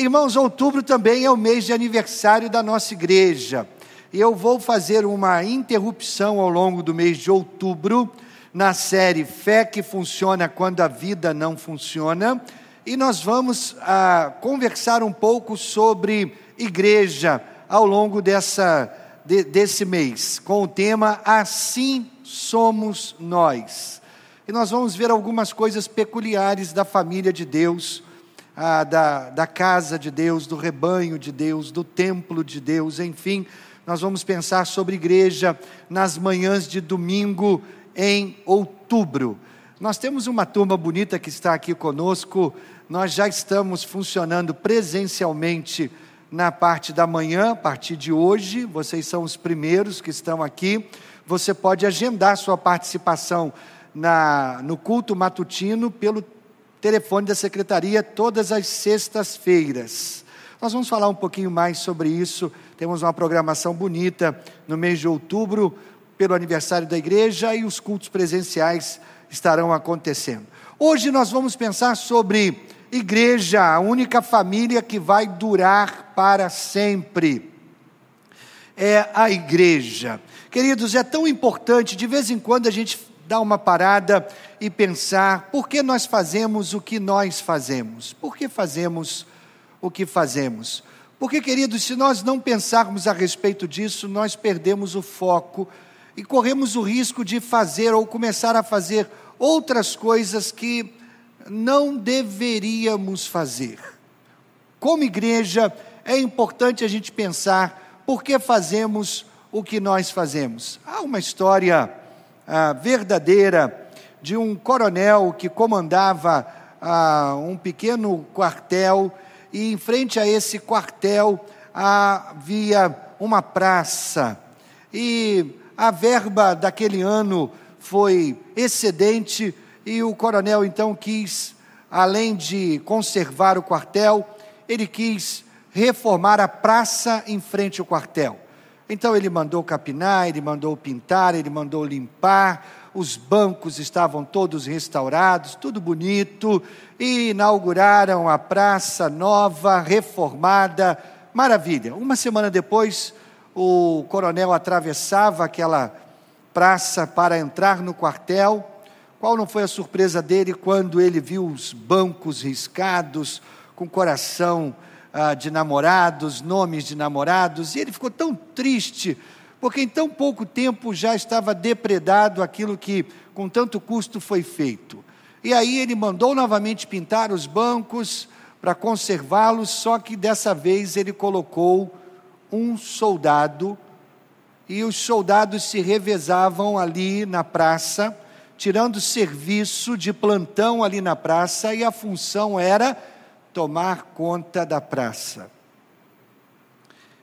Irmãos, outubro também é o mês de aniversário da nossa igreja. E eu vou fazer uma interrupção ao longo do mês de outubro na série Fé que Funciona Quando a Vida Não Funciona. E nós vamos ah, conversar um pouco sobre igreja ao longo dessa, de, desse mês, com o tema Assim Somos Nós. E nós vamos ver algumas coisas peculiares da família de Deus ah, da, da casa de Deus, do rebanho de Deus, do templo de Deus, enfim, nós vamos pensar sobre igreja nas manhãs de domingo em outubro. Nós temos uma turma bonita que está aqui conosco, nós já estamos funcionando presencialmente na parte da manhã, a partir de hoje, vocês são os primeiros que estão aqui. Você pode agendar sua participação na, no culto matutino pelo telefone da secretaria todas as sextas-feiras. Nós vamos falar um pouquinho mais sobre isso. Temos uma programação bonita no mês de outubro, pelo aniversário da igreja, e os cultos presenciais estarão acontecendo. Hoje nós vamos pensar sobre igreja, a única família que vai durar para sempre. É a igreja. Queridos, é tão importante, de vez em quando a gente dar uma parada e pensar por que nós fazemos o que nós fazemos. Por que fazemos o que fazemos? Porque, queridos, se nós não pensarmos a respeito disso, nós perdemos o foco e corremos o risco de fazer ou começar a fazer outras coisas que não deveríamos fazer. Como igreja, é importante a gente pensar por que fazemos o que nós fazemos. Há uma história verdadeira de um coronel que comandava ah, um pequeno quartel, e em frente a esse quartel havia uma praça. E a verba daquele ano foi excedente, e o coronel então quis, além de conservar o quartel, ele quis reformar a praça em frente ao quartel. Então ele mandou capinar, ele mandou pintar, ele mandou limpar, os bancos estavam todos restaurados, tudo bonito, e inauguraram a praça nova, reformada, maravilha. Uma semana depois, o coronel atravessava aquela praça para entrar no quartel. Qual não foi a surpresa dele quando ele viu os bancos riscados, com o coração ah, de namorados, nomes de namorados, e ele ficou tão triste, porque em tão pouco tempo já estava depredado aquilo que com tanto custo foi feito. E aí ele mandou novamente pintar os bancos para conservá-los, só que dessa vez ele colocou um soldado, e os soldados se revezavam ali na praça, tirando serviço de plantão ali na praça, e a função era tomar conta da praça.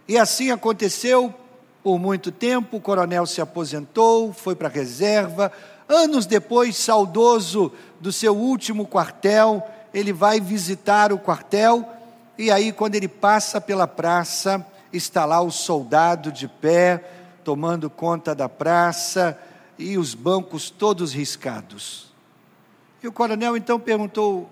E assim aconteceu por muito tempo. O coronel se aposentou, foi para a reserva. Anos depois, saudoso do seu último quartel, ele vai visitar o quartel. E aí, quando ele passa pela praça, está lá o soldado de pé, tomando conta da praça e os bancos todos riscados. E o coronel então perguntou: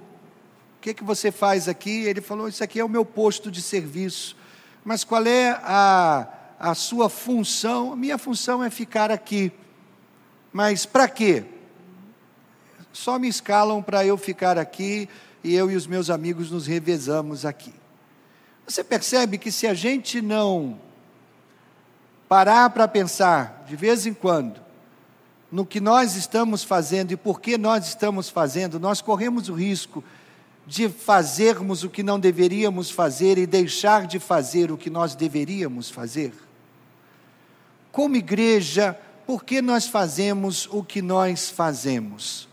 que, que você faz aqui? Ele falou: Isso aqui é o meu posto de serviço. Mas qual é a, a sua função? Minha função é ficar aqui. Mas para quê? Só me escalam para eu ficar aqui e eu e os meus amigos nos revezamos aqui. Você percebe que se a gente não parar para pensar de vez em quando no que nós estamos fazendo e por que nós estamos fazendo, nós corremos o risco de fazermos o que não deveríamos fazer e deixar de fazer o que nós deveríamos fazer? Como igreja, por que nós fazemos o que nós fazemos?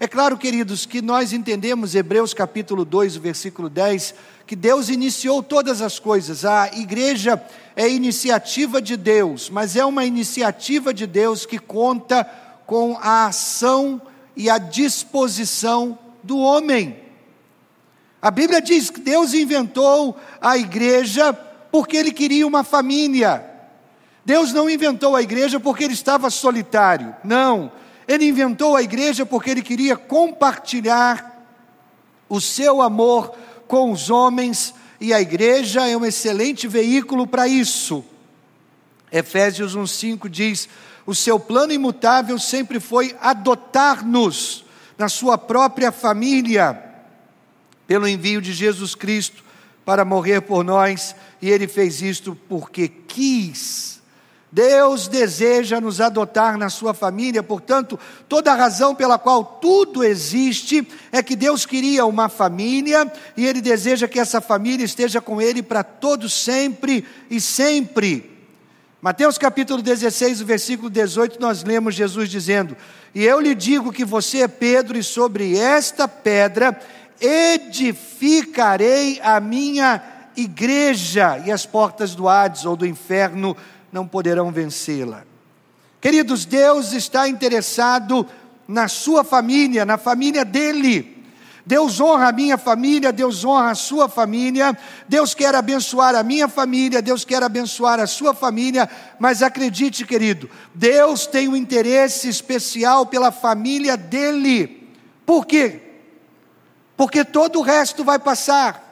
É claro, queridos, que nós entendemos Hebreus capítulo 2, versículo 10, que Deus iniciou todas as coisas. A igreja é iniciativa de Deus, mas é uma iniciativa de Deus que conta com a ação e a disposição do homem. A Bíblia diz que Deus inventou a igreja porque ele queria uma família. Deus não inventou a igreja porque ele estava solitário. Não. Ele inventou a igreja porque ele queria compartilhar o seu amor com os homens e a igreja é um excelente veículo para isso. Efésios 1,5 diz: o seu plano imutável sempre foi adotar-nos na sua própria família, pelo envio de Jesus Cristo para morrer por nós, e ele fez isto porque quis. Deus deseja nos adotar na sua família, portanto, toda a razão pela qual tudo existe é que Deus queria uma família e Ele deseja que essa família esteja com Ele para todo sempre e sempre. Mateus capítulo 16, versículo 18, nós lemos Jesus dizendo: E eu lhe digo que você é Pedro, e sobre esta pedra edificarei a minha igreja, e as portas do Hades ou do inferno não poderão vencê-la. Queridos, Deus está interessado na sua família, na família dele. Deus honra a minha família, Deus honra a sua família, Deus quer abençoar a minha família, Deus quer abençoar a sua família, mas acredite, querido, Deus tem um interesse especial pela família dele. Por quê? Porque todo o resto vai passar,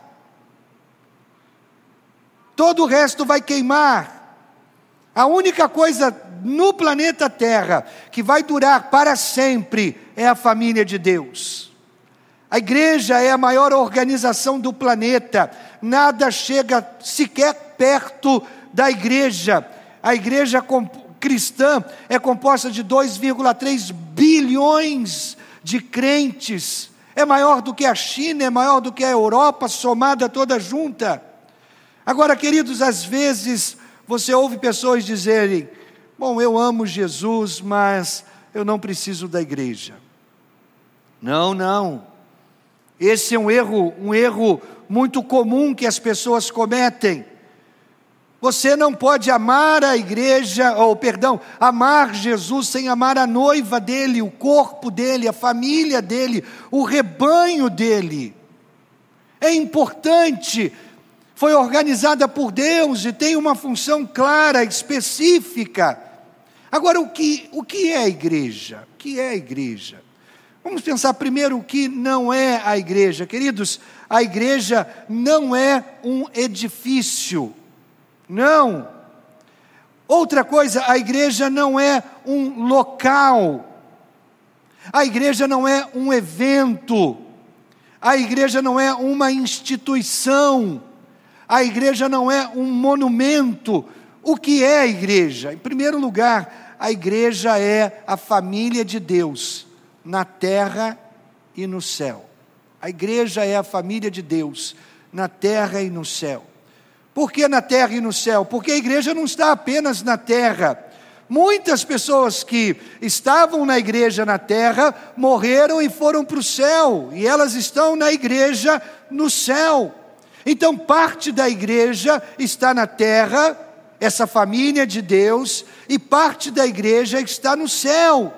todo o resto vai queimar. A única coisa no planeta Terra que vai durar para sempre é a família de Deus. A igreja é a maior organização do planeta, nada chega sequer perto da igreja. A igreja cristã é composta de 2,3 bilhões de crentes. É maior do que a China, é maior do que a Europa somada toda junta. Agora, queridos, às vezes você ouve pessoas dizerem: Bom, eu amo Jesus, mas eu não preciso da igreja. Não, não. Esse é um erro, um erro muito comum que as pessoas cometem. Você não pode amar a igreja, ou perdão, amar Jesus sem amar a noiva dele, o corpo dele, a família dele, o rebanho dele. É importante, foi organizada por Deus e tem uma função clara, específica. Agora, o que, o que é a igreja? O que é a igreja? Vamos pensar primeiro o que não é a igreja. Queridos, a igreja não é um edifício. Não. Outra coisa, a igreja não é um local. A igreja não é um evento. A igreja não é uma instituição. A igreja não é um monumento. O que é a igreja? Em primeiro lugar, a igreja é a família de Deus na terra e no céu. A igreja é a família de Deus, na terra e no céu. Por que na terra e no céu? Porque a igreja não está apenas na terra. Muitas pessoas que estavam na igreja na terra morreram e foram para o céu, e elas estão na igreja no céu. Então, parte da igreja está na terra, essa família de Deus, e parte da igreja está no céu.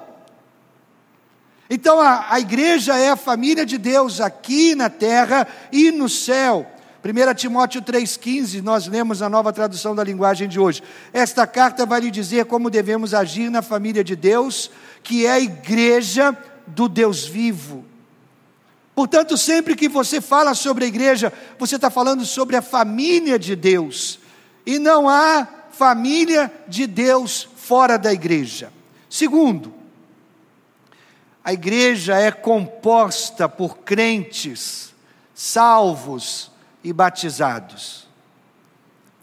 Então a, a igreja é a família de Deus aqui na terra e no céu. 1 Timóteo 3,15, nós lemos a nova tradução da linguagem de hoje. Esta carta vai lhe dizer como devemos agir na família de Deus, que é a igreja do Deus vivo. Portanto, sempre que você fala sobre a igreja, você está falando sobre a família de Deus. E não há família de Deus fora da igreja. Segundo, a igreja é composta por crentes, salvos e batizados.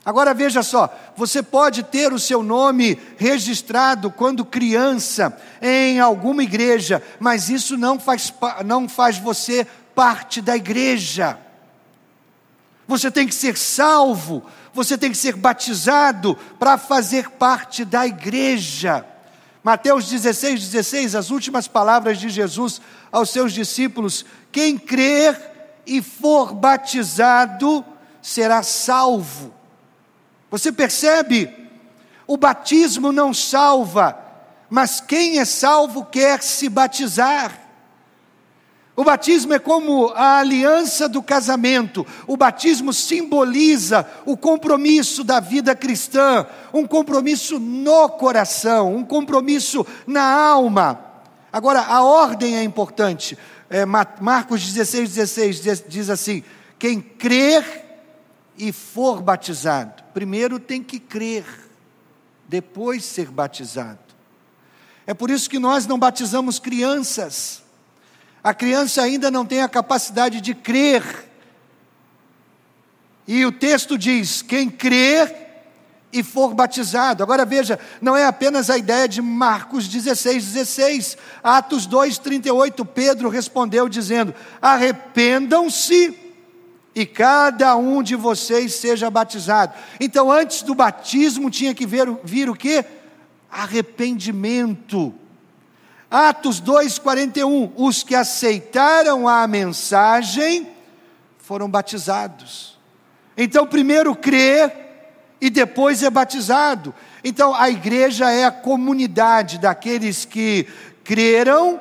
Agora veja só, você pode ter o seu nome registrado quando criança em alguma igreja, mas isso não faz, não faz você parte da igreja. Você tem que ser salvo, você tem que ser batizado para fazer parte da igreja. Mateus 16, 16, as últimas palavras de Jesus aos seus discípulos: quem crer e for batizado será salvo. Você percebe? O batismo não salva, mas quem é salvo quer se batizar. O batismo é como a aliança do casamento. O batismo simboliza o compromisso da vida cristã, um compromisso no coração, um compromisso na alma. Agora, a ordem é importante. É, Marcos 16, 16 diz, diz assim: quem crer e for batizado, primeiro tem que crer, depois ser batizado. É por isso que nós não batizamos crianças. A criança ainda não tem a capacidade de crer. E o texto diz: quem crer e for batizado. Agora veja, não é apenas a ideia de Marcos 16, 16. Atos 2, 38, Pedro respondeu dizendo: arrependam-se e cada um de vocês seja batizado. Então, antes do batismo, tinha que vir, vir o que? Arrependimento. Atos 2,41: os que aceitaram a mensagem foram batizados. Então, primeiro crer e depois é batizado. Então, a igreja é a comunidade daqueles que creram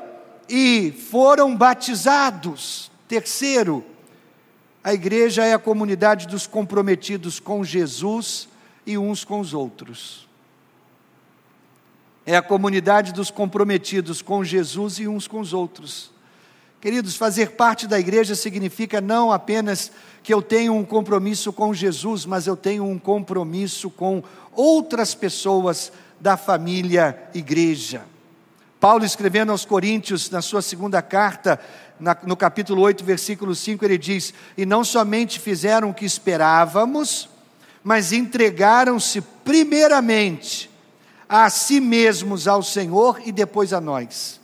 e foram batizados. Terceiro, a igreja é a comunidade dos comprometidos com Jesus e uns com os outros. É a comunidade dos comprometidos com Jesus e uns com os outros. Queridos, fazer parte da igreja significa não apenas que eu tenho um compromisso com Jesus, mas eu tenho um compromisso com outras pessoas da família igreja. Paulo, escrevendo aos Coríntios, na sua segunda carta, no capítulo 8, versículo 5, ele diz: E não somente fizeram o que esperávamos, mas entregaram-se primeiramente a si mesmos ao Senhor e depois a nós.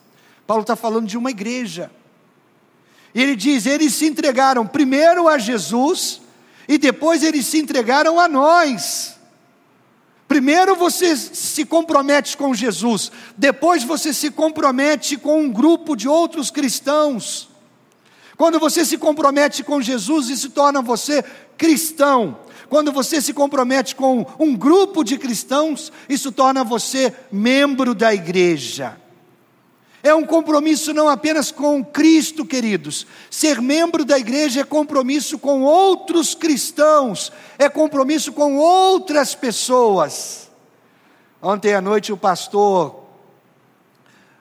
Paulo está falando de uma igreja. E ele diz: eles se entregaram primeiro a Jesus e depois eles se entregaram a nós. Primeiro você se compromete com Jesus, depois você se compromete com um grupo de outros cristãos. Quando você se compromete com Jesus, isso torna você cristão. Quando você se compromete com um grupo de cristãos, isso torna você membro da igreja. É um compromisso não apenas com Cristo, queridos. Ser membro da igreja é compromisso com outros cristãos, é compromisso com outras pessoas. Ontem à noite o pastor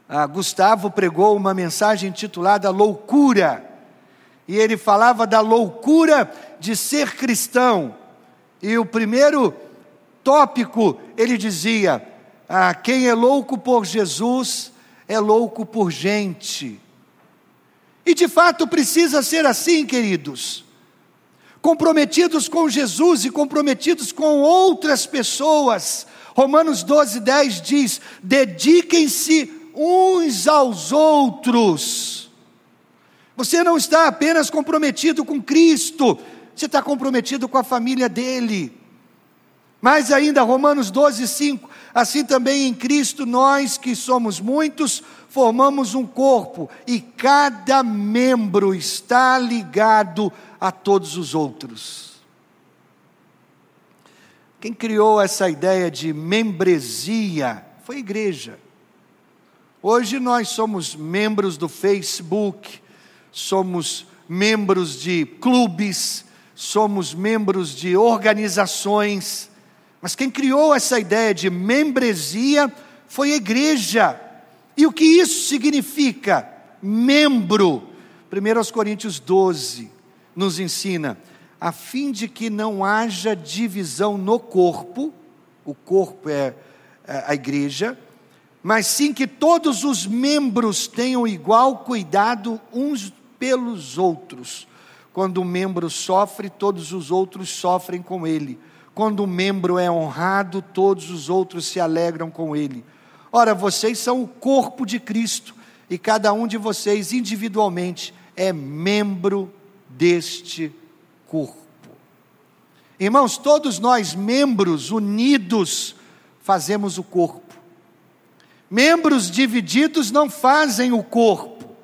ah, Gustavo pregou uma mensagem intitulada Loucura. E ele falava da loucura de ser cristão. E o primeiro tópico ele dizia: ah, quem é louco por Jesus é louco por gente. E de fato precisa ser assim, queridos. Comprometidos com Jesus e comprometidos com outras pessoas. Romanos 12, 10 diz: dediquem-se uns aos outros. Você não está apenas comprometido com Cristo, você está comprometido com a família dele. Mais ainda, Romanos 12, 5: assim também em Cristo, nós que somos muitos, formamos um corpo, e cada membro está ligado a todos os outros. Quem criou essa ideia de membresia foi a igreja. Hoje nós somos membros do Facebook, somos membros de clubes, somos membros de organizações, mas quem criou essa ideia de membresia foi a igreja. E o que isso significa? Membro. 1 Coríntios 12 nos ensina, a fim de que não haja divisão no corpo, o corpo é, é a igreja, mas sim que todos os membros tenham igual cuidado uns pelos outros. Quando um membro sofre, todos os outros sofrem com ele. Quando um membro é honrado, todos os outros se alegram com ele. Ora, vocês são o corpo de Cristo e cada um de vocês individualmente é membro deste corpo. Irmãos, todos nós, membros unidos, fazemos o corpo. Membros divididos não fazem o corpo.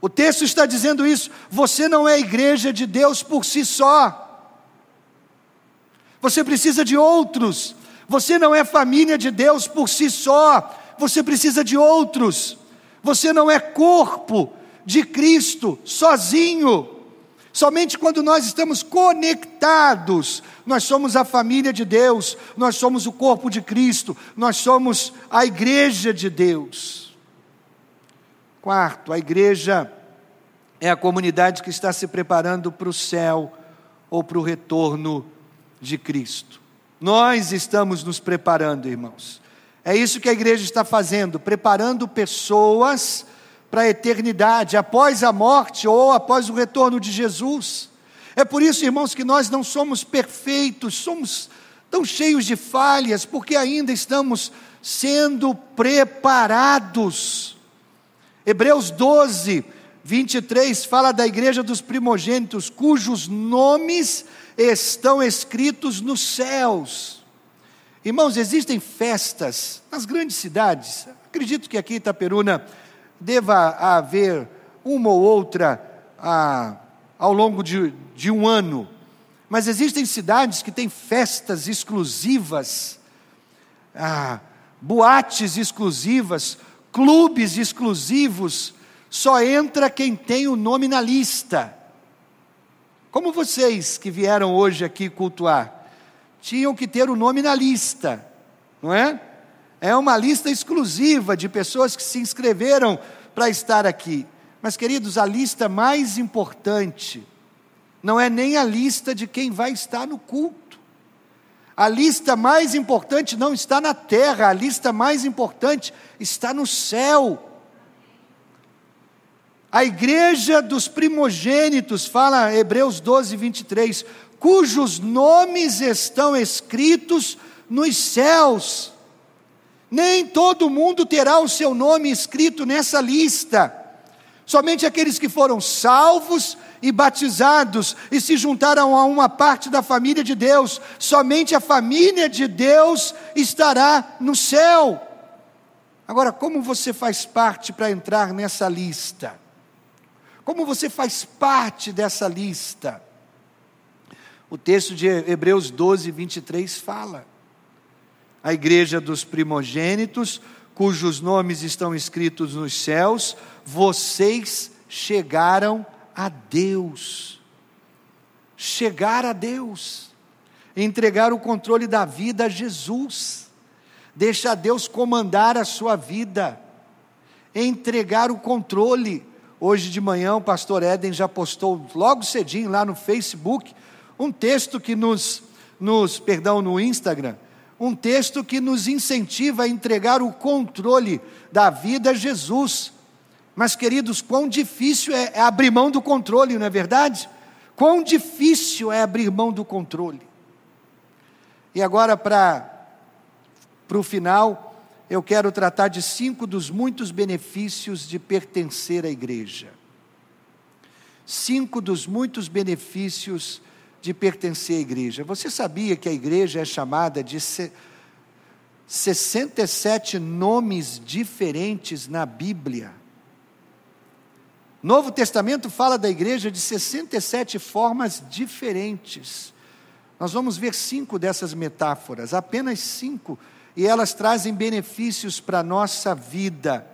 O texto está dizendo isso. Você não é igreja de Deus por si só você precisa de outros. Você não é família de Deus por si só, você precisa de outros. Você não é corpo de Cristo sozinho. Somente quando nós estamos conectados, nós somos a família de Deus, nós somos o corpo de Cristo, nós somos a igreja de Deus. Quarto, a igreja é a comunidade que está se preparando para o céu ou para o retorno de Cristo. Nós estamos nos preparando, irmãos. É isso que a igreja está fazendo, preparando pessoas para a eternidade, após a morte ou após o retorno de Jesus. É por isso, irmãos, que nós não somos perfeitos, somos tão cheios de falhas, porque ainda estamos sendo preparados. Hebreus 12, 23 fala da igreja dos primogênitos, cujos nomes estão escritos nos céus. Irmãos, existem festas nas grandes cidades. Acredito que aqui em Itaperuna deva haver uma ou outra ah, ao longo de, de um ano. Mas existem cidades que têm festas exclusivas, ah, boates exclusivas, clubes exclusivos, só entra quem tem o nome na lista. Como vocês que vieram hoje aqui cultuar, tinham que ter o nome na lista, não é? É uma lista exclusiva de pessoas que se inscreveram para estar aqui. Mas, queridos, a lista mais importante não é nem a lista de quem vai estar no culto. A lista mais importante não está na terra, a lista mais importante está no céu. A igreja dos primogênitos, fala Hebreus 12, 23, cujos nomes estão escritos nos céus. Nem todo mundo terá o seu nome escrito nessa lista. Somente aqueles que foram salvos e batizados e se juntaram a uma parte da família de Deus, somente a família de Deus estará no céu. Agora, como você faz parte para entrar nessa lista? Como você faz parte dessa lista? O texto de Hebreus 12, 23 fala: a igreja dos primogênitos, cujos nomes estão escritos nos céus, vocês chegaram a Deus. Chegar a Deus, entregar o controle da vida a Jesus, deixar Deus comandar a sua vida, entregar o controle. Hoje de manhã o pastor Éden já postou logo cedinho lá no Facebook um texto que nos, nos perdão, no Instagram, um texto que nos incentiva a entregar o controle da vida a Jesus. Mas, queridos, quão difícil é, é abrir mão do controle, não é verdade? Quão difícil é abrir mão do controle. E agora, para o final, eu quero tratar de cinco dos muitos benefícios de pertencer à igreja. Cinco dos muitos benefícios de pertencer à igreja. Você sabia que a igreja é chamada de 67 nomes diferentes na Bíblia? Novo Testamento fala da igreja de 67 formas diferentes. Nós vamos ver cinco dessas metáforas, apenas cinco, e elas trazem benefícios para a nossa vida.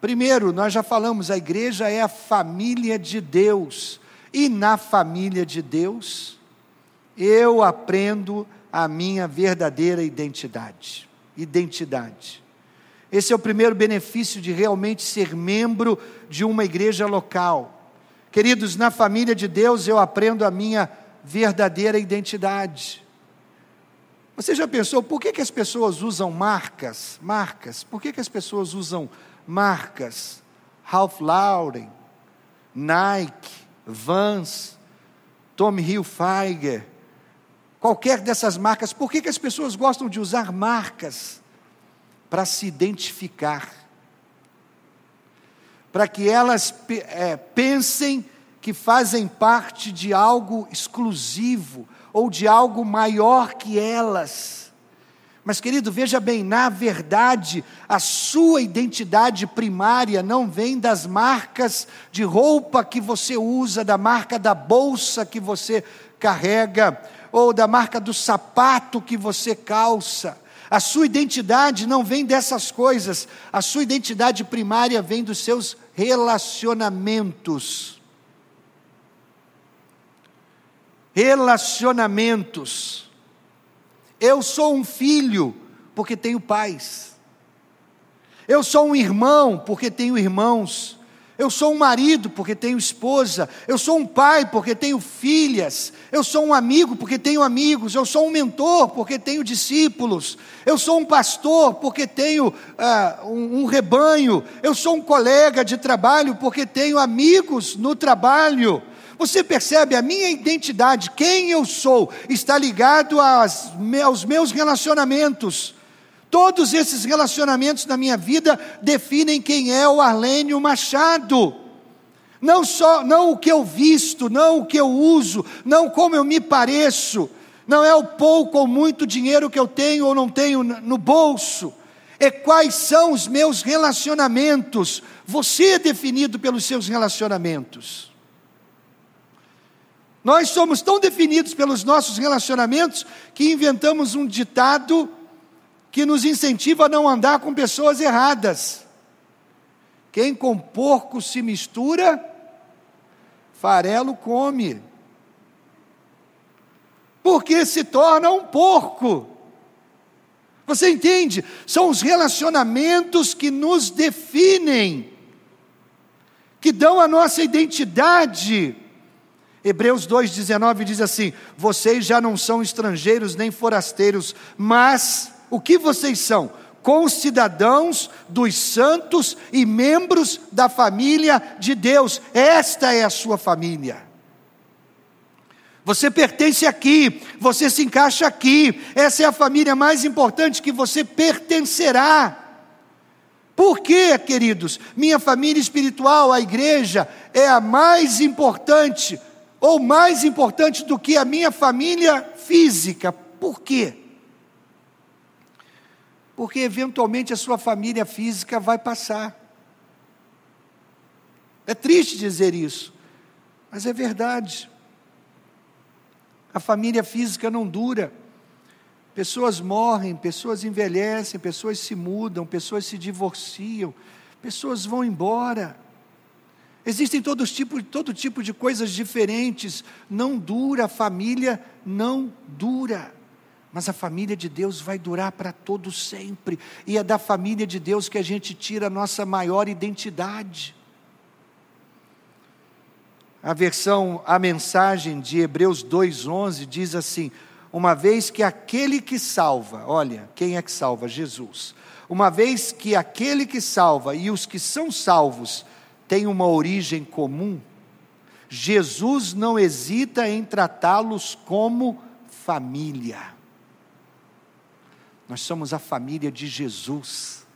Primeiro, nós já falamos, a igreja é a família de Deus, e na família de Deus, eu aprendo a minha verdadeira identidade. Identidade. Esse é o primeiro benefício de realmente ser membro de uma igreja local. Queridos, na família de Deus eu aprendo a minha verdadeira identidade. Você já pensou por que, que as pessoas usam marcas? Marcas. Por que, que as pessoas usam marcas? Ralph Lauren, Nike, Vans, Tommy Hilfiger, qualquer dessas marcas. Por que, que as pessoas gostam de usar marcas? para se identificar, para que elas é, pensem que fazem parte de algo exclusivo ou de algo maior que elas. Mas, querido, veja bem, na verdade, a sua identidade primária não vem das marcas de roupa que você usa, da marca da bolsa que você carrega, ou da marca do sapato que você calça. A sua identidade não vem dessas coisas, a sua identidade primária vem dos seus relacionamentos. Relacionamentos. Eu sou um filho porque tenho pais. Eu sou um irmão porque tenho irmãos. Eu sou um marido porque tenho esposa. Eu sou um pai porque tenho filhas. Eu sou um amigo porque tenho amigos. Eu sou um mentor porque tenho discípulos. Eu sou um pastor porque tenho uh, um, um rebanho. Eu sou um colega de trabalho porque tenho amigos no trabalho. Você percebe a minha identidade, quem eu sou, está ligado aos meus relacionamentos. Todos esses relacionamentos na minha vida definem quem é o Arlênio Machado. Não só, não o que eu visto, não o que eu uso, não como eu me pareço, não é o pouco ou muito dinheiro que eu tenho ou não tenho no bolso, é quais são os meus relacionamentos. Você é definido pelos seus relacionamentos. Nós somos tão definidos pelos nossos relacionamentos que inventamos um ditado que nos incentiva a não andar com pessoas erradas. Quem com porco se mistura, farelo come. Porque se torna um porco. Você entende? São os relacionamentos que nos definem, que dão a nossa identidade. Hebreus 2,19 diz assim: Vocês já não são estrangeiros nem forasteiros, mas o que vocês são? Concidadãos dos santos e membros da família de Deus. Esta é a sua família. Você pertence aqui, você se encaixa aqui. Essa é a família mais importante que você pertencerá. Por quê, queridos? Minha família espiritual, a igreja, é a mais importante, ou mais importante do que a minha família física. Por quê? porque eventualmente a sua família física vai passar. É triste dizer isso, mas é verdade. A família física não dura. Pessoas morrem, pessoas envelhecem, pessoas se mudam, pessoas se divorciam, pessoas vão embora. Existem todo tipo, todo tipo de coisas diferentes. Não dura, a família não dura. Mas a família de Deus vai durar para todo sempre, e é da família de Deus que a gente tira a nossa maior identidade. A versão, a mensagem de Hebreus 2:11 diz assim: uma vez que aquele que salva, olha, quem é que salva? Jesus. Uma vez que aquele que salva e os que são salvos têm uma origem comum, Jesus não hesita em tratá-los como família. Nós somos a família de Jesus.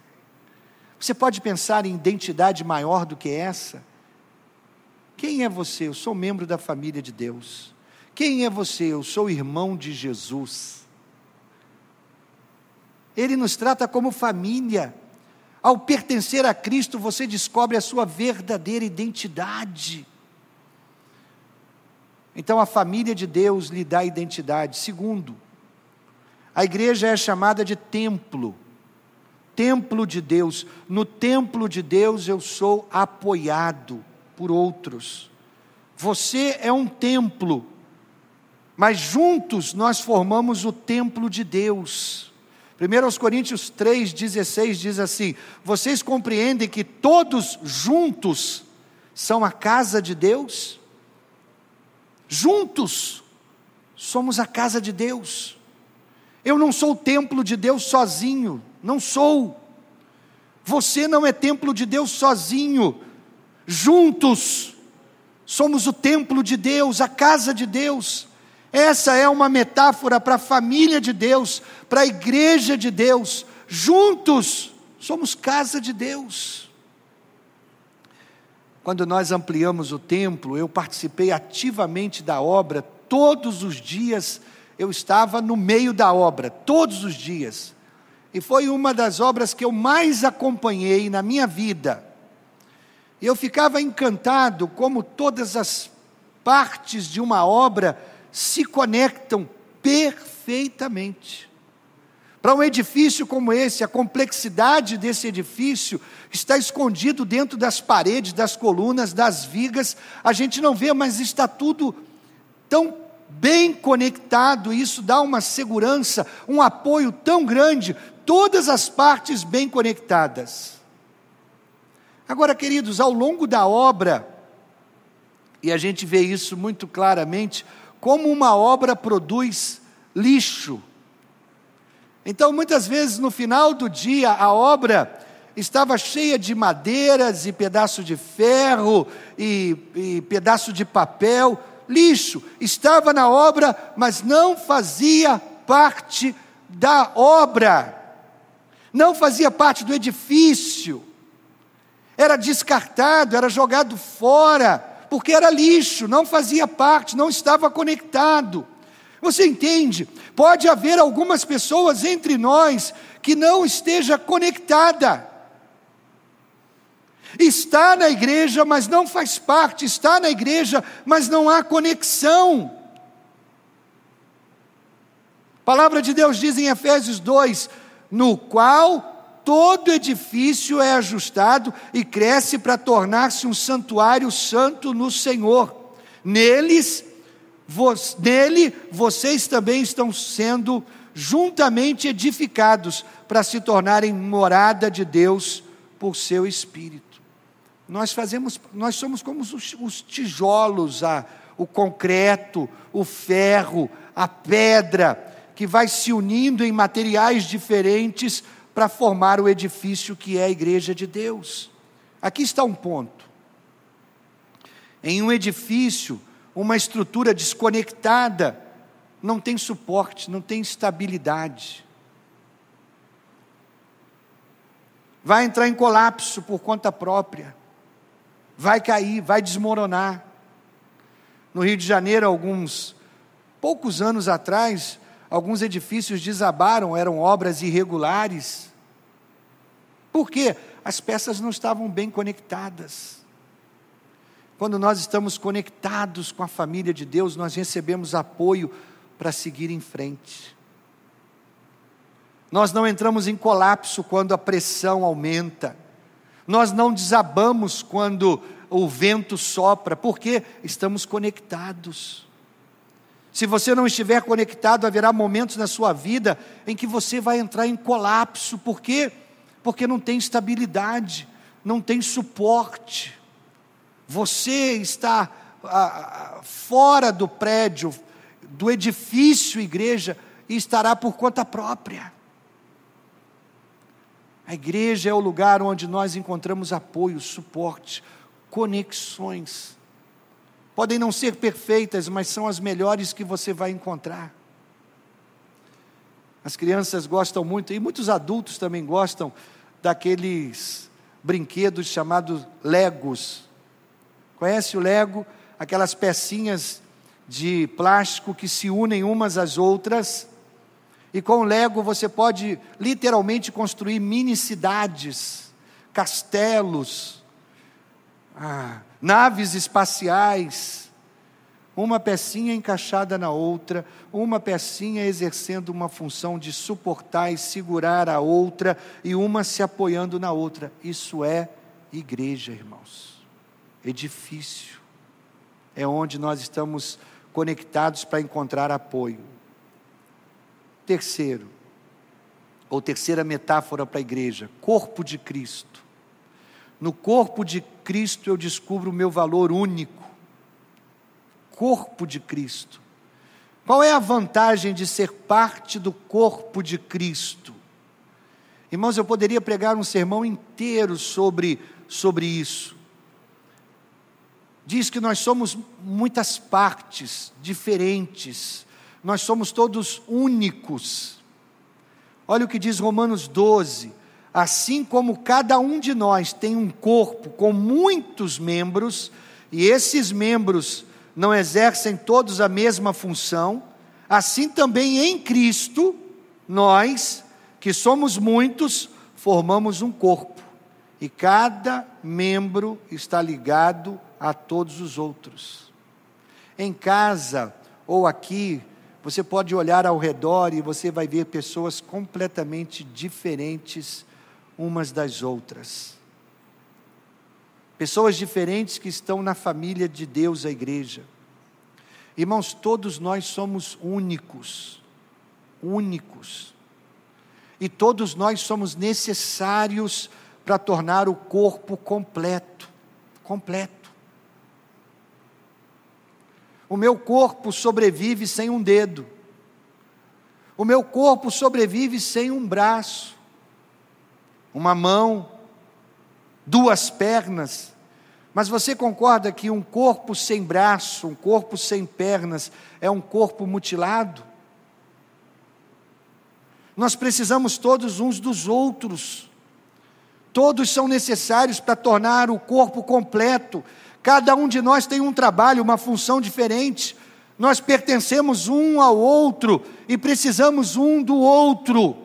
Você pode pensar em identidade maior do que essa? Quem é você? Eu sou membro da família de Deus. Quem é você? Eu sou irmão de Jesus. Ele nos trata como família. Ao pertencer a Cristo, você descobre a sua verdadeira identidade. Então, a família de Deus lhe dá identidade. Segundo, a igreja é chamada de templo, templo de Deus. No templo de Deus eu sou apoiado por outros. Você é um templo, mas juntos nós formamos o templo de Deus. 1 Coríntios 3,16 diz assim: Vocês compreendem que todos juntos são a casa de Deus? Juntos somos a casa de Deus. Eu não sou o templo de Deus sozinho, não sou. Você não é templo de Deus sozinho. Juntos somos o templo de Deus, a casa de Deus. Essa é uma metáfora para a família de Deus, para a igreja de Deus. Juntos somos casa de Deus. Quando nós ampliamos o templo, eu participei ativamente da obra todos os dias eu estava no meio da obra, todos os dias. E foi uma das obras que eu mais acompanhei na minha vida. E eu ficava encantado como todas as partes de uma obra se conectam perfeitamente. Para um edifício como esse, a complexidade desse edifício está escondido dentro das paredes, das colunas, das vigas. A gente não vê, mas está tudo tão bem conectado, isso dá uma segurança, um apoio tão grande, todas as partes bem conectadas. Agora, queridos, ao longo da obra, e a gente vê isso muito claramente, como uma obra produz lixo. Então, muitas vezes, no final do dia, a obra estava cheia de madeiras e pedaço de ferro e, e pedaço de papel, lixo. Estava na obra, mas não fazia parte da obra, não fazia parte do edifício era descartado, era jogado fora, porque era lixo, não fazia parte, não estava conectado. Você entende? Pode haver algumas pessoas entre nós que não esteja conectada. Está na igreja, mas não faz parte, está na igreja, mas não há conexão. A palavra de Deus diz em Efésios 2: no qual todo edifício é ajustado e cresce para tornar-se um santuário santo no Senhor. Neles, vos, nele, vocês também estão sendo juntamente edificados para se tornarem morada de Deus por seu Espírito. Nós fazemos, nós somos como os, os tijolos, a, o concreto, o ferro, a pedra, que vai se unindo em materiais diferentes para formar o edifício que é a igreja de Deus. Aqui está um ponto. Em um edifício, uma estrutura desconectada não tem suporte, não tem estabilidade. Vai entrar em colapso por conta própria. Vai cair, vai desmoronar. No Rio de Janeiro, alguns poucos anos atrás, alguns edifícios desabaram, eram obras irregulares. Por quê? As peças não estavam bem conectadas. Quando nós estamos conectados com a família de Deus, nós recebemos apoio para seguir em frente. Nós não entramos em colapso quando a pressão aumenta. Nós não desabamos quando o vento sopra, porque estamos conectados. Se você não estiver conectado, haverá momentos na sua vida em que você vai entrar em colapso. Por quê? Porque não tem estabilidade, não tem suporte. Você está ah, fora do prédio, do edifício igreja, e estará por conta própria. A igreja é o lugar onde nós encontramos apoio, suporte, conexões podem não ser perfeitas, mas são as melhores que você vai encontrar. As crianças gostam muito, e muitos adultos também gostam, daqueles brinquedos chamados Legos. Conhece o Lego? Aquelas pecinhas de plástico que se unem umas às outras. E com o Lego você pode literalmente construir mini cidades, castelos, ah, naves espaciais, uma pecinha encaixada na outra, uma pecinha exercendo uma função de suportar e segurar a outra, e uma se apoiando na outra. Isso é igreja, irmãos. Edifício. É onde nós estamos conectados para encontrar apoio. Terceiro, ou terceira metáfora para a igreja, corpo de Cristo. No corpo de Cristo eu descubro o meu valor único. Corpo de Cristo. Qual é a vantagem de ser parte do corpo de Cristo? Irmãos, eu poderia pregar um sermão inteiro sobre, sobre isso. Diz que nós somos muitas partes diferentes, nós somos todos únicos. Olha o que diz Romanos 12: assim como cada um de nós tem um corpo com muitos membros, e esses membros não exercem todos a mesma função, assim também em Cristo, nós, que somos muitos, formamos um corpo, e cada membro está ligado a todos os outros. Em casa ou aqui, você pode olhar ao redor e você vai ver pessoas completamente diferentes umas das outras. Pessoas diferentes que estão na família de Deus, a igreja. Irmãos, todos nós somos únicos, únicos. E todos nós somos necessários para tornar o corpo completo. Completo. O meu corpo sobrevive sem um dedo. O meu corpo sobrevive sem um braço, uma mão, duas pernas. Mas você concorda que um corpo sem braço, um corpo sem pernas, é um corpo mutilado? Nós precisamos todos uns dos outros. Todos são necessários para tornar o corpo completo. Cada um de nós tem um trabalho, uma função diferente. Nós pertencemos um ao outro e precisamos um do outro.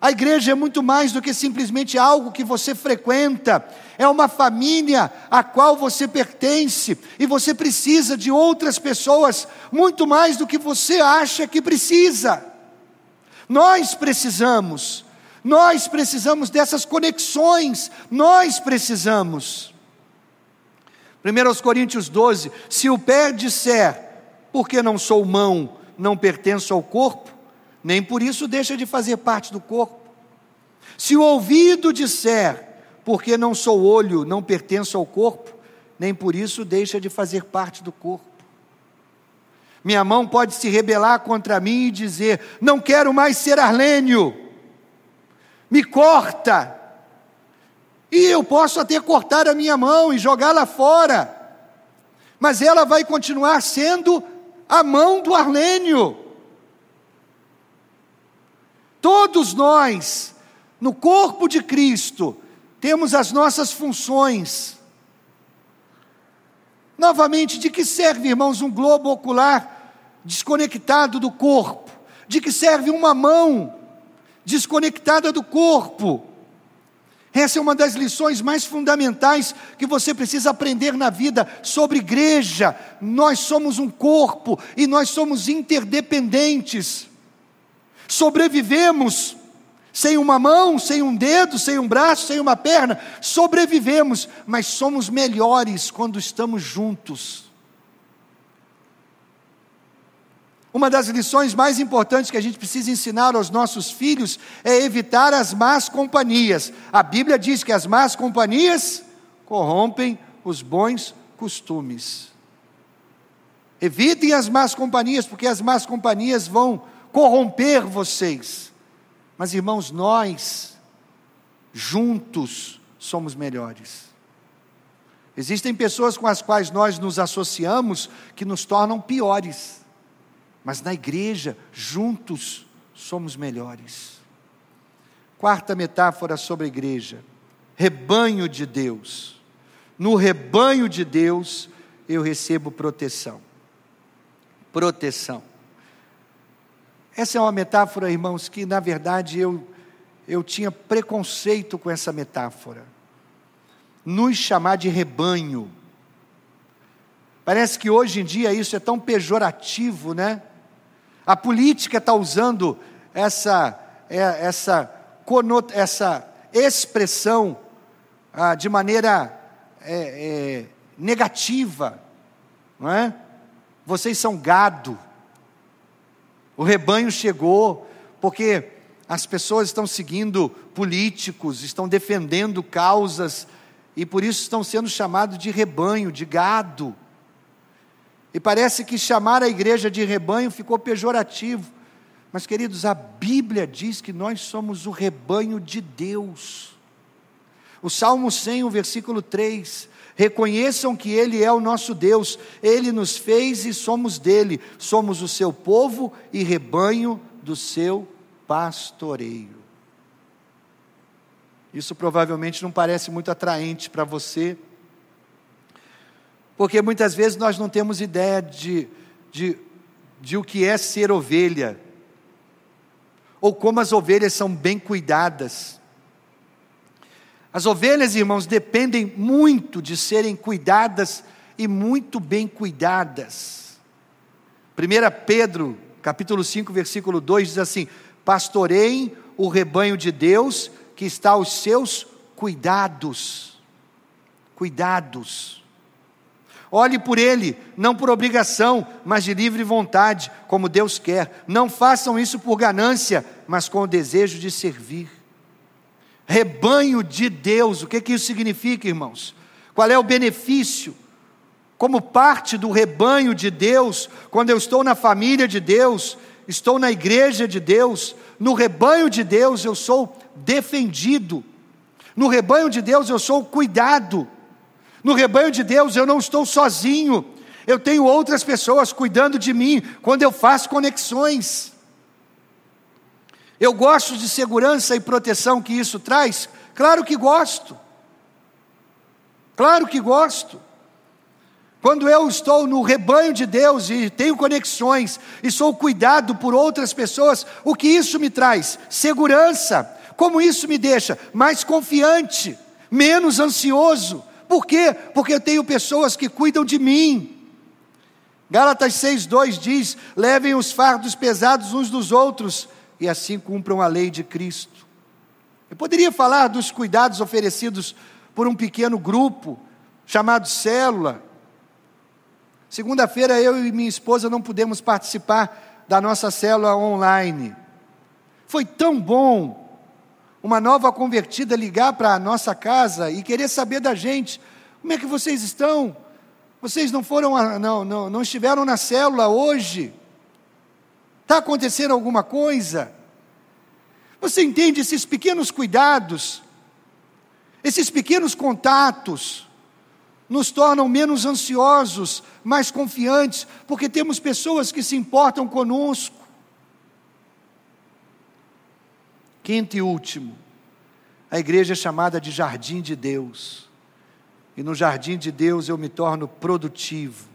A igreja é muito mais do que simplesmente algo que você frequenta, é uma família a qual você pertence e você precisa de outras pessoas muito mais do que você acha que precisa. Nós precisamos, nós precisamos dessas conexões, nós precisamos. 1 Coríntios 12: se o pé disser, porque não sou mão, não pertenço ao corpo, nem por isso deixa de fazer parte do corpo. Se o ouvido disser, porque não sou olho, não pertenço ao corpo, nem por isso deixa de fazer parte do corpo. Minha mão pode se rebelar contra mim e dizer: Não quero mais ser Arlênio, me corta. E eu posso até cortar a minha mão e jogá-la fora, mas ela vai continuar sendo a mão do Arlênio. Todos nós, no corpo de Cristo, temos as nossas funções. Novamente, de que serve, irmãos, um globo ocular desconectado do corpo? De que serve uma mão desconectada do corpo? Essa é uma das lições mais fundamentais que você precisa aprender na vida sobre igreja. Nós somos um corpo e nós somos interdependentes. Sobrevivemos sem uma mão, sem um dedo, sem um braço, sem uma perna. Sobrevivemos, mas somos melhores quando estamos juntos. Uma das lições mais importantes que a gente precisa ensinar aos nossos filhos é evitar as más companhias. A Bíblia diz que as más companhias corrompem os bons costumes. Evitem as más companhias, porque as más companhias vão corromper vocês. Mas, irmãos, nós, juntos, somos melhores. Existem pessoas com as quais nós nos associamos que nos tornam piores mas na igreja, juntos, somos melhores. Quarta metáfora sobre a igreja: rebanho de Deus. No rebanho de Deus, eu recebo proteção. Proteção. Essa é uma metáfora, irmãos, que na verdade eu, eu tinha preconceito com essa metáfora. Nos chamar de rebanho. Parece que hoje em dia isso é tão pejorativo, né? A política está usando essa, é, essa, essa expressão ah, de maneira é, é, negativa, não é? Vocês são gado, o rebanho chegou, porque as pessoas estão seguindo políticos, estão defendendo causas, e por isso estão sendo chamados de rebanho, de gado. E parece que chamar a igreja de rebanho ficou pejorativo. Mas, queridos, a Bíblia diz que nós somos o rebanho de Deus. O Salmo 100, o versículo 3. Reconheçam que Ele é o nosso Deus, Ele nos fez e somos dele, somos o seu povo e rebanho do seu pastoreio. Isso provavelmente não parece muito atraente para você, porque muitas vezes nós não temos ideia de, de, de o que é ser ovelha, ou como as ovelhas são bem cuidadas. As ovelhas, irmãos, dependem muito de serem cuidadas e muito bem cuidadas. 1 Pedro, capítulo 5, versículo 2 diz assim: Pastoreiem o rebanho de Deus que está aos seus cuidados. Cuidados. Olhe por ele, não por obrigação, mas de livre vontade, como Deus quer. Não façam isso por ganância, mas com o desejo de servir. Rebanho de Deus. O que, que isso significa, irmãos? Qual é o benefício? Como parte do rebanho de Deus, quando eu estou na família de Deus, estou na igreja de Deus, no rebanho de Deus eu sou defendido, no rebanho de Deus eu sou cuidado, no rebanho de Deus eu não estou sozinho, eu tenho outras pessoas cuidando de mim quando eu faço conexões. Eu gosto de segurança e proteção que isso traz? Claro que gosto. Claro que gosto. Quando eu estou no rebanho de Deus e tenho conexões e sou cuidado por outras pessoas, o que isso me traz? Segurança. Como isso me deixa mais confiante, menos ansioso. Por quê? Porque eu tenho pessoas que cuidam de mim. Gálatas 6,2 diz: levem os fardos pesados uns dos outros e assim cumpram a lei de Cristo. Eu poderia falar dos cuidados oferecidos por um pequeno grupo chamado célula. Segunda-feira eu e minha esposa não pudemos participar da nossa célula online. Foi tão bom uma nova convertida ligar para a nossa casa e querer saber da gente, como é que vocês estão? Vocês não foram, não, não, não estiveram na célula hoje? Está acontecendo alguma coisa? Você entende esses pequenos cuidados, esses pequenos contatos, nos tornam menos ansiosos, mais confiantes, porque temos pessoas que se importam conosco. Quinto e último, a igreja é chamada de jardim de Deus. E no jardim de Deus eu me torno produtivo.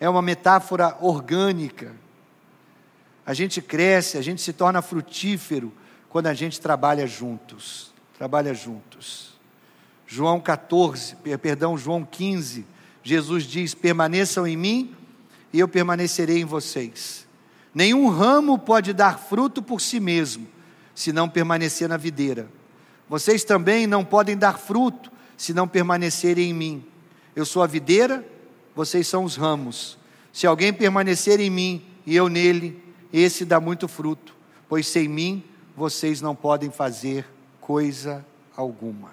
É uma metáfora orgânica a gente cresce, a gente se torna frutífero quando a gente trabalha juntos. Trabalha juntos. João 14, perdão, João 15, Jesus diz: Permaneçam em mim e eu permanecerei em vocês. Nenhum ramo pode dar fruto por si mesmo, se não permanecer na videira. Vocês também não podem dar fruto se não permanecerem em mim. Eu sou a videira, vocês são os ramos. Se alguém permanecer em mim e eu nele, esse dá muito fruto, pois sem mim vocês não podem fazer coisa alguma.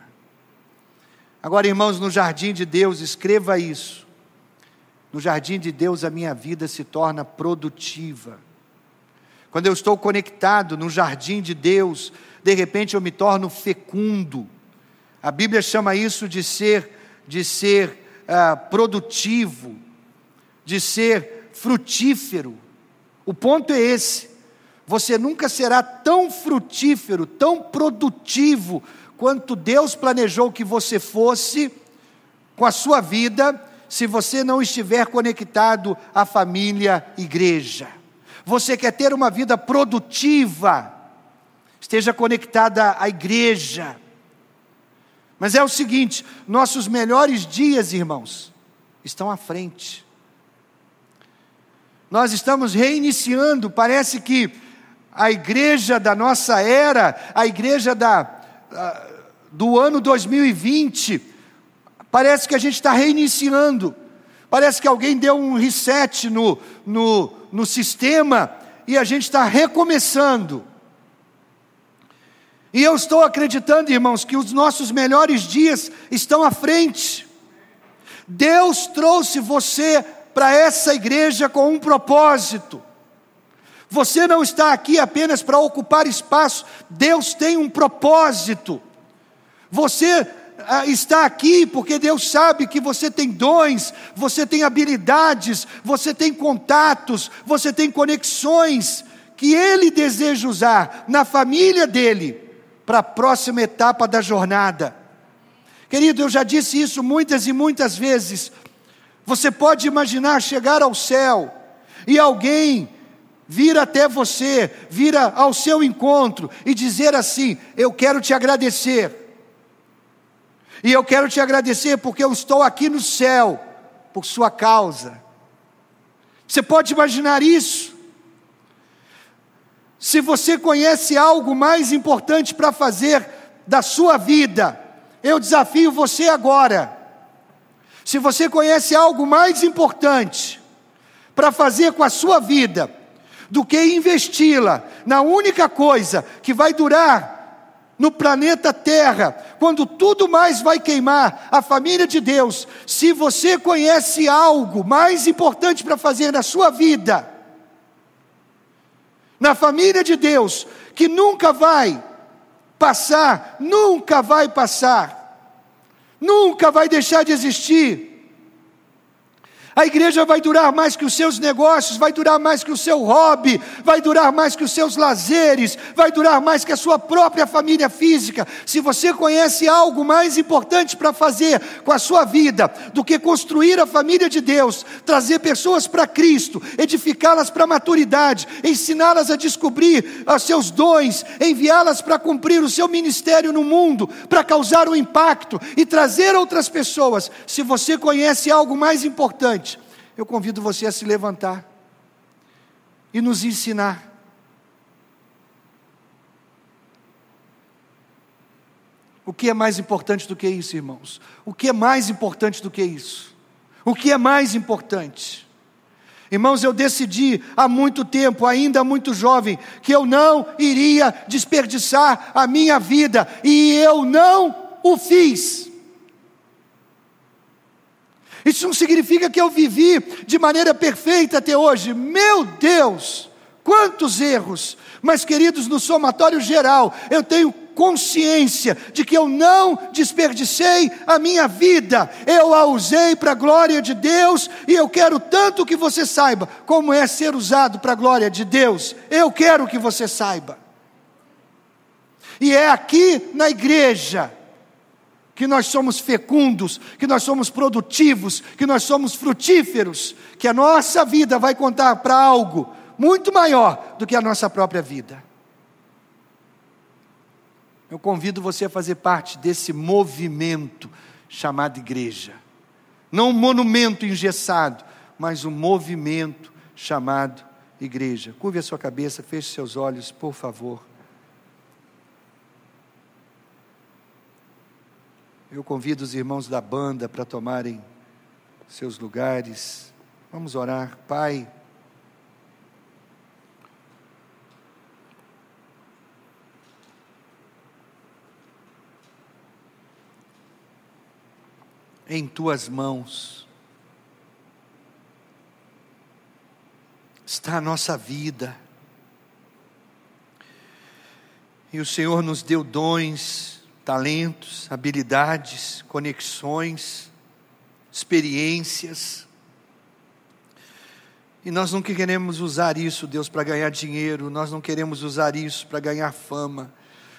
Agora, irmãos, no jardim de Deus, escreva isso. No jardim de Deus, a minha vida se torna produtiva. Quando eu estou conectado no jardim de Deus, de repente eu me torno fecundo. A Bíblia chama isso de ser, de ser uh, produtivo, de ser frutífero. O ponto é esse. Você nunca será tão frutífero, tão produtivo, quanto Deus planejou que você fosse com a sua vida, se você não estiver conectado à família igreja. Você quer ter uma vida produtiva, esteja conectada à igreja. Mas é o seguinte: nossos melhores dias, irmãos, estão à frente. Nós estamos reiniciando, parece que a igreja da nossa era, a igreja da, do ano 2020, parece que a gente está reiniciando, parece que alguém deu um reset no, no, no sistema e a gente está recomeçando. E eu estou acreditando, irmãos, que os nossos melhores dias estão à frente. Deus trouxe você para essa igreja com um propósito. Você não está aqui apenas para ocupar espaço, Deus tem um propósito. Você ah, está aqui porque Deus sabe que você tem dons, você tem habilidades, você tem contatos, você tem conexões que Ele deseja usar na família dele para a próxima etapa da jornada. Querido, eu já disse isso muitas e muitas vezes. Você pode imaginar chegar ao céu e alguém vir até você, vir ao seu encontro e dizer assim: Eu quero te agradecer. E eu quero te agradecer porque eu estou aqui no céu por sua causa. Você pode imaginar isso? Se você conhece algo mais importante para fazer da sua vida, eu desafio você agora se você conhece algo mais importante para fazer com a sua vida do que investi-la na única coisa que vai durar no planeta Terra, quando tudo mais vai queimar, a família de Deus, se você conhece algo mais importante para fazer na sua vida, na família de Deus, que nunca vai passar, nunca vai passar, nunca vai deixar de existir, a igreja vai durar mais que os seus negócios, vai durar mais que o seu hobby, vai durar mais que os seus lazeres, vai durar mais que a sua própria família física. Se você conhece algo mais importante para fazer com a sua vida do que construir a família de Deus, trazer pessoas para Cristo, edificá-las para a maturidade, ensiná-las a descobrir os seus dons, enviá-las para cumprir o seu ministério no mundo, para causar um impacto e trazer outras pessoas, se você conhece algo mais importante, eu convido você a se levantar e nos ensinar. O que é mais importante do que isso, irmãos? O que é mais importante do que isso? O que é mais importante? Irmãos, eu decidi há muito tempo, ainda muito jovem, que eu não iria desperdiçar a minha vida, e eu não o fiz. Isso não significa que eu vivi de maneira perfeita até hoje. Meu Deus, quantos erros! Mas, queridos, no somatório geral, eu tenho consciência de que eu não desperdicei a minha vida, eu a usei para a glória de Deus, e eu quero tanto que você saiba como é ser usado para a glória de Deus. Eu quero que você saiba. E é aqui na igreja que nós somos fecundos, que nós somos produtivos, que nós somos frutíferos, que a nossa vida vai contar para algo muito maior do que a nossa própria vida. Eu convido você a fazer parte desse movimento chamado igreja. Não um monumento engessado, mas um movimento chamado igreja. Curve a sua cabeça, feche seus olhos, por favor. Eu convido os irmãos da banda para tomarem seus lugares. Vamos orar. Pai, em tuas mãos está a nossa vida. E o Senhor nos deu dons talentos, habilidades, conexões, experiências. E nós não queremos usar isso, Deus, para ganhar dinheiro, nós não queremos usar isso para ganhar fama,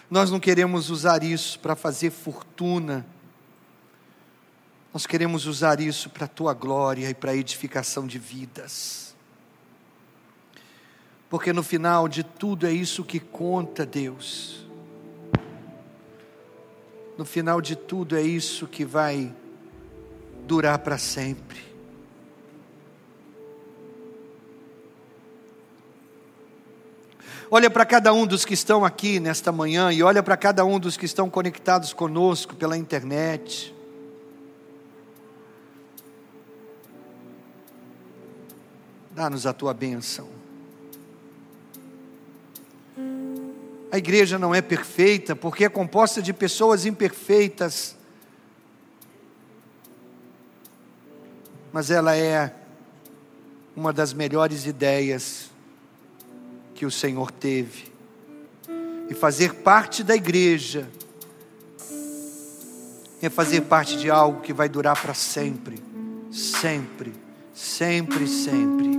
nós não queremos usar isso para fazer fortuna, nós queremos usar isso para a tua glória e para a edificação de vidas. Porque no final de tudo é isso que conta, Deus no final de tudo é isso que vai durar para sempre. Olha para cada um dos que estão aqui nesta manhã e olha para cada um dos que estão conectados conosco pela internet. Dá-nos a tua bênção. A igreja não é perfeita porque é composta de pessoas imperfeitas, mas ela é uma das melhores ideias que o Senhor teve. E fazer parte da igreja é fazer parte de algo que vai durar para sempre, sempre, sempre, sempre.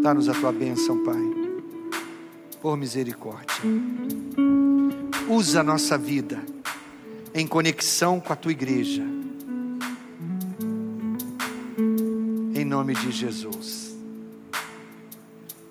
Dá-nos a tua bênção, Pai por misericórdia. Usa a nossa vida em conexão com a tua igreja. Em nome de Jesus.